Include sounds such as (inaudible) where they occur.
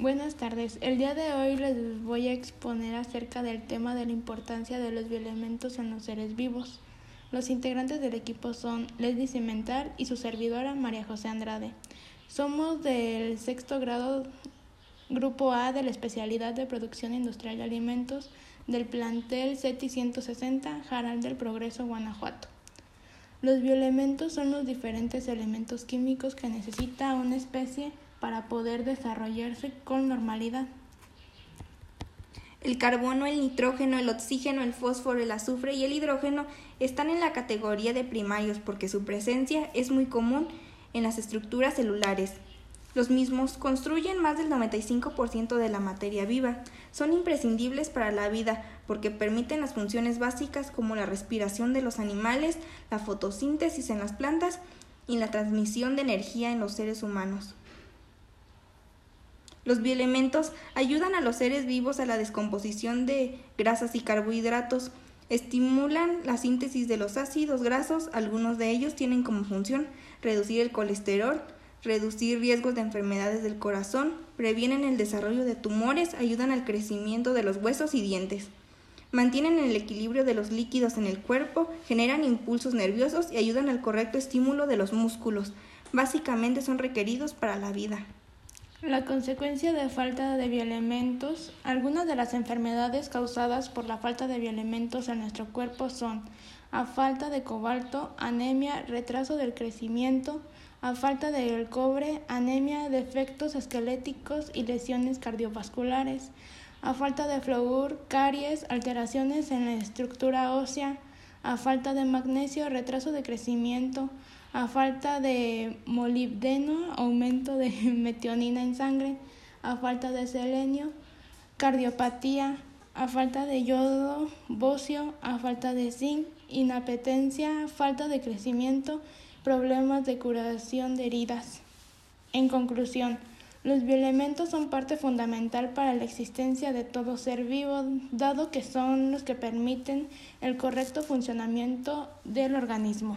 Buenas tardes. El día de hoy les voy a exponer acerca del tema de la importancia de los bioelementos en los seres vivos. Los integrantes del equipo son Leslie Cimental y su servidora María José Andrade. Somos del sexto grado Grupo A de la especialidad de producción industrial de alimentos del plantel CETI 160 Jaral del Progreso, Guanajuato. Los bioelementos son los diferentes elementos químicos que necesita una especie para poder desarrollarse con normalidad. El carbono, el nitrógeno, el oxígeno, el fósforo, el azufre y el hidrógeno están en la categoría de primarios porque su presencia es muy común en las estructuras celulares. Los mismos construyen más del 95% de la materia viva. Son imprescindibles para la vida porque permiten las funciones básicas como la respiración de los animales, la fotosíntesis en las plantas y la transmisión de energía en los seres humanos. Los bioelementos ayudan a los seres vivos a la descomposición de grasas y carbohidratos, estimulan la síntesis de los ácidos grasos, algunos de ellos tienen como función reducir el colesterol, reducir riesgos de enfermedades del corazón, previenen el desarrollo de tumores, ayudan al crecimiento de los huesos y dientes. Mantienen el equilibrio de los líquidos en el cuerpo, generan impulsos nerviosos y ayudan al correcto estímulo de los músculos. Básicamente son requeridos para la vida. La consecuencia de falta de bioelementos. Algunas de las enfermedades causadas por la falta de bioelementos en nuestro cuerpo son a falta de cobalto, anemia, retraso del crecimiento, a falta de cobre, anemia, defectos esqueléticos y lesiones cardiovasculares, a falta de flúor, caries, alteraciones en la estructura ósea, a falta de magnesio, retraso de crecimiento, a falta de molibdeno, aumento de (laughs) metionina en sangre, a falta de selenio, cardiopatía, a falta de yodo, bocio, a falta de zinc, inapetencia, falta de crecimiento, problemas de curación de heridas. En conclusión, los bioelementos son parte fundamental para la existencia de todo ser vivo, dado que son los que permiten el correcto funcionamiento del organismo.